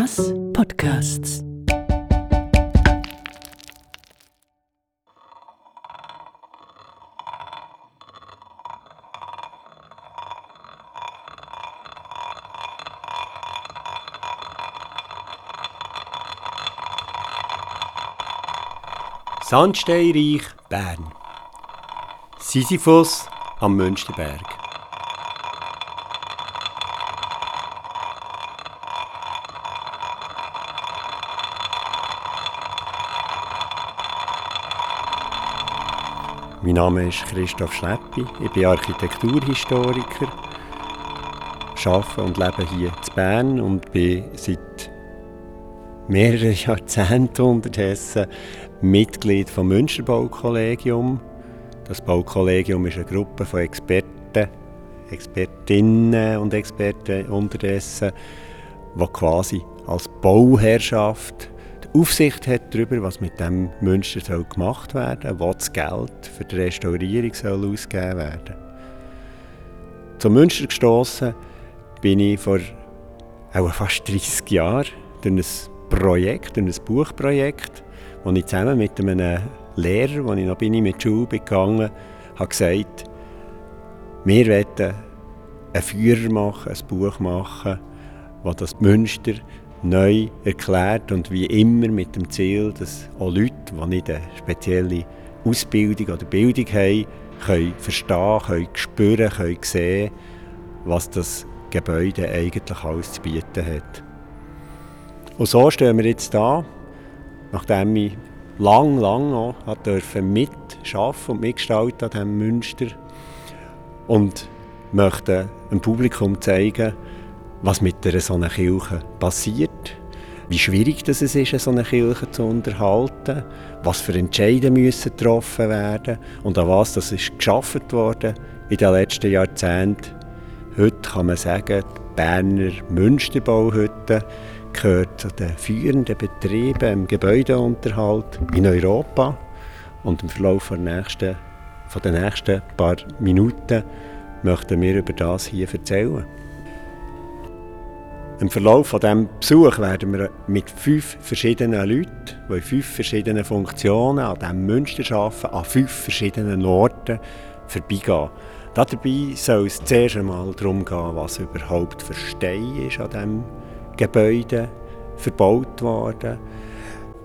Thomas Podcasts. Sandsteinreich Bern. Sisyphus am Münsterberg. Mein Name ist Christoph Schleppi, ich bin Architekturhistoriker, arbeite und lebe hier in Bern und bin seit mehreren Jahrzehnten unterdessen Mitglied vom Münsterbaukollegium. Das Baukollegium ist eine Gruppe von Experten, Expertinnen und Experten unterdessen, die quasi als Bauherrschaft die Aufsicht hat darüber, was mit dem Münster soll gemacht werden soll, wo das Geld für die Restaurierung soll ausgegeben werden. Zum Münster gestoßen bin ich vor fast 30 Jahren durch ein Projekt, durch ein Buchprojekt, das ich zusammen mit einem Lehrer, als ich noch bin, mit der Schule gegangen habe gesagt, wir wollen einen Führer machen, ein Buch machen, das das Münster neu erklärt und wie immer mit dem Ziel, dass auch Leute, die nicht eine spezielle Ausbildung oder Bildung haben, können verstehen, können spüren, können sehen, was das Gebäude eigentlich alles zu bieten hat. Und so stehen wir jetzt da, nachdem ich lang, lang noch durfte mitarbeiten und mitgestalten an diesem Münster und möchte dem Publikum zeigen, was mit einer so einer Kirche passiert, wie schwierig das es ist, so eine Kirche zu unterhalten, was für Entscheidungen müssen getroffen werden und an was das ist geschaffen worden in den letzten Jahrzehnten. Heute kann man sagen, die Berner Münsterbauhütte gehört zu den führenden Betrieben im Gebäudeunterhalt in Europa. Und im Verlauf der nächsten, von den nächsten paar Minuten möchten wir über das hier erzählen. Im Verlauf von diesem Besuch werden wir mit fünf verschiedenen Leuten, die in fünf verschiedenen Funktionen an diesem Münster arbeiten, an fünf verschiedenen Orten vorbeigehen. Dabei soll es zuerst einmal darum gehen, was überhaupt für Stein ist an diesem Gebäude verbaut worden.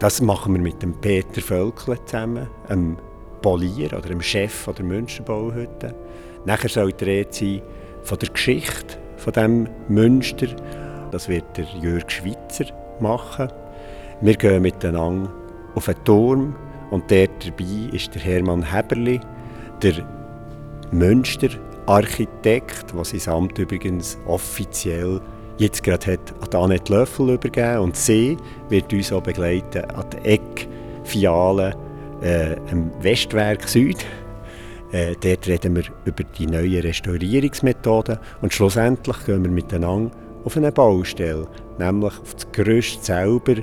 Das machen wir mit dem Peter Völkle zusammen, einem Polier oder dem Chef der Münsterbauhütte. Nachher soll die Rede sein von der Geschichte von dem Münster. Das wird der Jörg Schweitzer machen. Wir gehen miteinander auf einen Turm und dort dabei ist der Hermann Heberli, der Münster-Architekt, der sein Amt übrigens offiziell jetzt gerade hat an Annette Löffel übergeben und sie wird uns auch begleiten an der Eckfiliale äh, im Westwerk Süd. Äh, dort reden wir über die neuen Restaurierungsmethoden und schlussendlich gehen wir miteinander auf eine Baustelle, nämlich auf das Gerüst selber,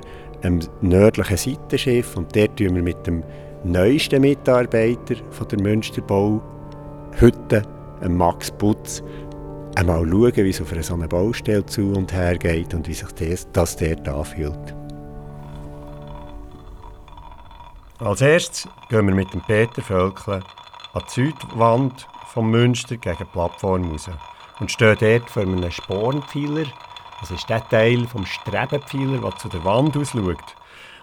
am nördlichen Seitenschiff. Und dort tun wir mit dem neuesten Mitarbeiter von der Münsterbau Hütte, Max Putz, einmal schauen, wie es auf einer so einer Baustelle zu und her geht und wie sich das, das dort anfühlt. Als erstes gehen wir mit dem Peter Völkle an die Südwand vom Münster gegen die Plattform raus und stehen dort vor einem Spornpfeiler. Das ist der Teil vom Strebenpfeiler, der zu der Wand ausschaut.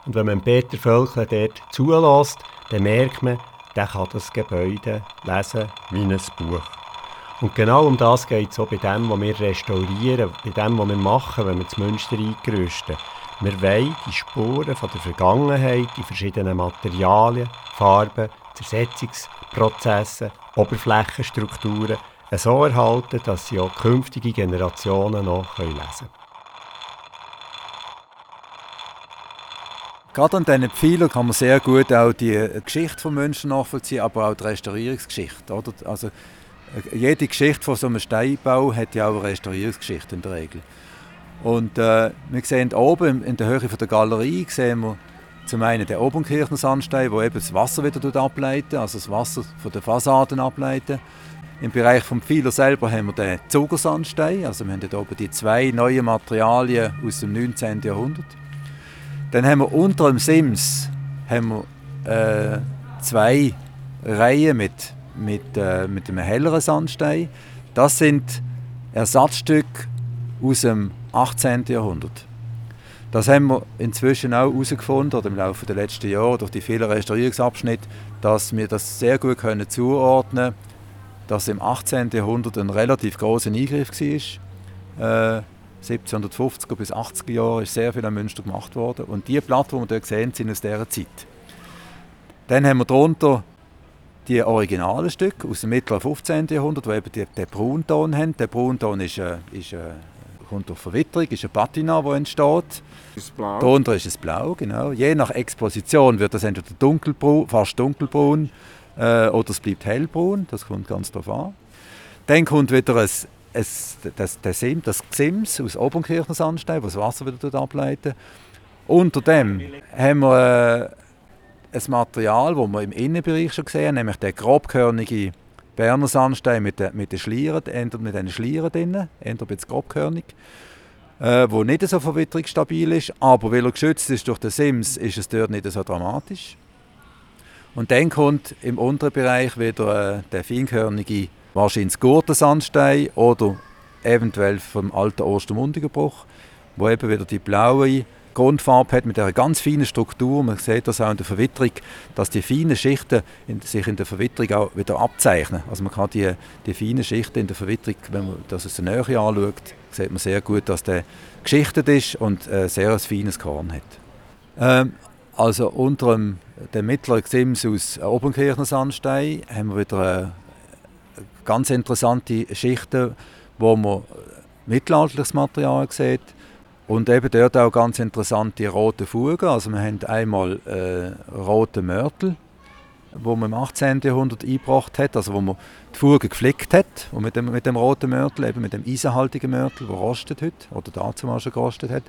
Und wenn man Peter Völkle dort zulässt, dann merkt man, der kann das Gebäude lesen wie ein Buch. Und genau um das geht es auch bei dem, was wir restaurieren, bei dem, was wir machen, wenn wir das Münster eingerüsten. Wir wollen die Spuren von der Vergangenheit, die verschiedenen Materialien, Farben, Zersetzungsprozesse, Oberflächenstrukturen so erhalten, dass sie auch künftige Generationen noch lesen können. Gerade an diesen Pfeilern kann man sehr gut auch die Geschichte von Menschen nachvollziehen, aber auch die Restaurierungsgeschichte. Oder? Also, jede Geschichte von so einem Steinbau hat ja auch eine Restaurierungsgeschichte in der Regel. Und äh, wir sehen oben in der Höhe von der Galerie sehen wir zum einen den Obernkirchner Sandstein, wo eben das Wasser wieder ableiten, also das Wasser von den Fassaden ableiten. Im Bereich vom Pfeiler selber haben wir den Zugersandstein, also wir haben hier oben die zwei neuen Materialien aus dem 19. Jahrhundert. Dann haben wir unter dem Sims haben wir, äh, zwei Reihen mit, mit, äh, mit einem helleren Sandstein. Das sind Ersatzstücke aus dem 18. Jahrhundert. Das haben wir inzwischen auch herausgefunden, oder im Laufe der letzten Jahre, durch die vielen Restaurierungsabschnitte, dass wir das sehr gut können zuordnen können, dass im 18. Jahrhundert ein relativ großer Eingriff war. Äh, 1750er bis 80er Jahre ist sehr viel an Münster gemacht worden. Und die Platten, die wir hier sehen, sind aus dieser Zeit. Dann haben wir darunter die originalen Stücke aus dem mittleren 15. Jahrhundert, die eben den Braunton haben. Der Braunton ist, äh, ist, äh, kommt durch Verwitterung, ist eine Patina, die entsteht. Ist blau. Darunter ist es blau, genau. Je nach Exposition wird das entweder dunkelbraun, fast dunkelbraun äh, oder es bleibt hellbraun, das kommt ganz darauf an. Dann kommt wieder ein, ein, das, das, Sim, das Gsims aus Obernkirchner Sandstein, das Wasser wieder ableiten. Unter dem haben wir äh, ein Material, das wir im Innenbereich schon gesehen haben, nämlich der grobkörnige Berner Sandstein mit den, mit den Schlieren, mit den Schlieren drin, eher ein bisschen grobkörnig äh, wo nicht so verwitterungsstabil ist, aber weil er geschützt ist durch den Sims, ist es dort nicht so dramatisch. Und dann kommt im unteren Bereich wieder äh, der feinkörnige, wahrscheinlich Gurtensandstein oder eventuell vom alten Ostermundiger Bruch, wo eben wieder die blaue Grundfarbe hat mit einer ganz feinen Struktur. Man sieht das auch in der Verwitterung, dass die feinen Schichten in, sich in der Verwitterung auch wieder abzeichnen. Also man kann die, die feinen Schichten in der Verwitterung, wenn man das aus der Nähe anschaut, sieht man sehr gut, dass der geschichtet ist und äh, sehr ein feines Korn hat. Ähm, also unter dem, dem mittleren Gsims aus Obernkirchner Sandstein haben wir wieder äh, ganz interessante Schichten, wo man mittelalterliches Material sieht und eben dort auch ganz interessante rote Fugen. Also wir haben einmal äh, rote Mörtel, wo man im 18. Jahrhundert eingebracht hat, also wo man die Fugen geflickt hat und mit dem, mit dem roten Mörtel, eben mit dem eisenhaltigen Mörtel, der rostet heute oder dazu mal schon gerostet hat.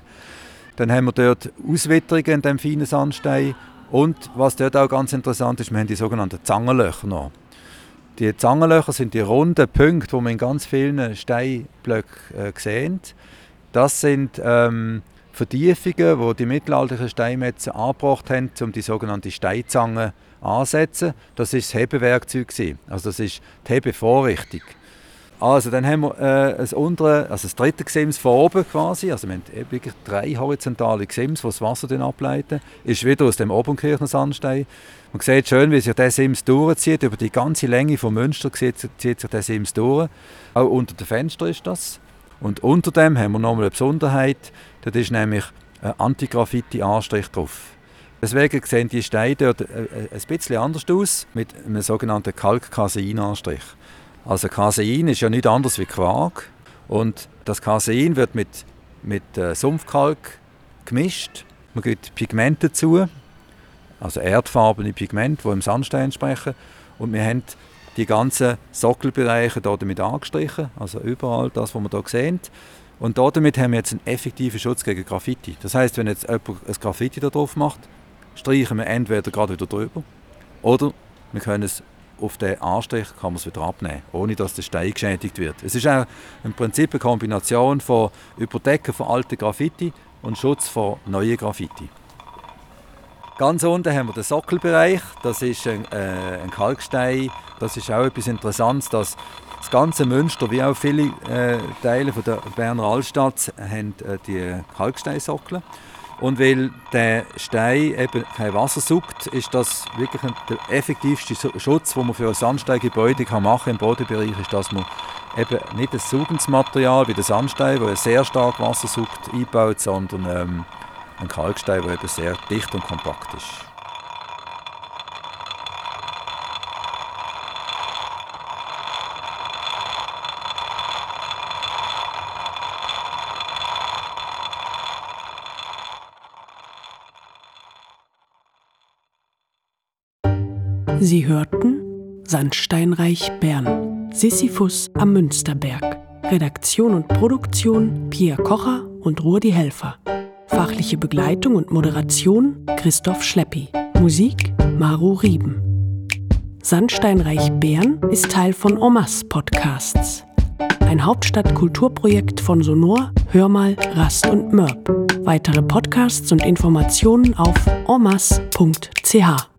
Dann haben wir dort Auswitterungen in dem feinen Sandstein und was dort auch ganz interessant ist, wir haben die sogenannten Zangenlöcher noch. Die Zangenlöcher sind die runden Punkte, die man in ganz vielen Steinblöcken äh, sehen. Das sind ähm, Vertiefungen, die die mittelalterlichen Steinmetze angebracht haben, um die sogenannte Steinzange anzusetzen. Das war das Hebewerkzeug. Also das ist die Hebevorrichtung. Also dann haben wir äh, das untere, also das dritte Gesims von oben quasi, also wir haben wirklich drei horizontale Gesims, die das Wasser dann ableiten, ist wieder aus dem Obernkirchner Sandstein. Man sieht schön, wie sich der Sims durchzieht, über die ganze Länge von Münster zieht, zieht sich der Sims durch. Auch unter dem Fenster ist das. Und unter dem haben wir nochmal eine Besonderheit, das ist nämlich ein Anti-Graffiti-Anstrich drauf. Deswegen sehen die Steine dort äh, äh, ein bisschen anders aus, mit einem sogenannten Kalk-Casein-Anstrich. Also Casein ist ja nicht anders wie Quark und das Casein wird mit, mit äh, Sumpfkalk gemischt. Man gibt Pigmente dazu, also erdfarbene Pigmente, die im Sandstein entsprechen. Und wir haben die ganzen Sockelbereiche damit angestrichen, also überall das, was wir hier sehen. Und damit haben wir jetzt einen effektiven Schutz gegen Graffiti. Das heißt, wenn jetzt jemand ein Graffiti da drauf macht, streichen wir entweder gerade wieder drüber oder wir können es auf den Anstrich kann man es wieder abnehmen, ohne dass der Stein geschädigt wird. Es ist auch im Prinzip eine Kombination von Überdecken von alten Graffiti und Schutz vor neuen Graffiti. Ganz unten haben wir den Sockelbereich, das ist ein, äh, ein Kalkstein. Das ist auch etwas Interessantes, dass das ganze Münster, wie auch viele äh, Teile von der Berner Altstadt, haben äh, die Kalksteinsockel. Und weil der Stein eben kein Wasser sucht, ist das wirklich der effektivste Schutz, den man für ein Sandsteingebäude machen kann im Bodenbereich, ist, dass man eben nicht ein saugendes wie der Sandstein, der sehr stark Wasser sucht, einbaut, sondern ähm, ein Kalkstein, der eben sehr dicht und kompakt ist. Sie hörten Sandsteinreich Bern, Sisyphus am Münsterberg. Redaktion und Produktion Pierre Kocher und Rudi Helfer. Fachliche Begleitung und Moderation Christoph Schleppi. Musik Maru Rieben. Sandsteinreich Bern ist Teil von Omas Podcasts. Ein Hauptstadtkulturprojekt von Sonor, Hörmal, Rast und Mörb. Weitere Podcasts und Informationen auf omas.ch.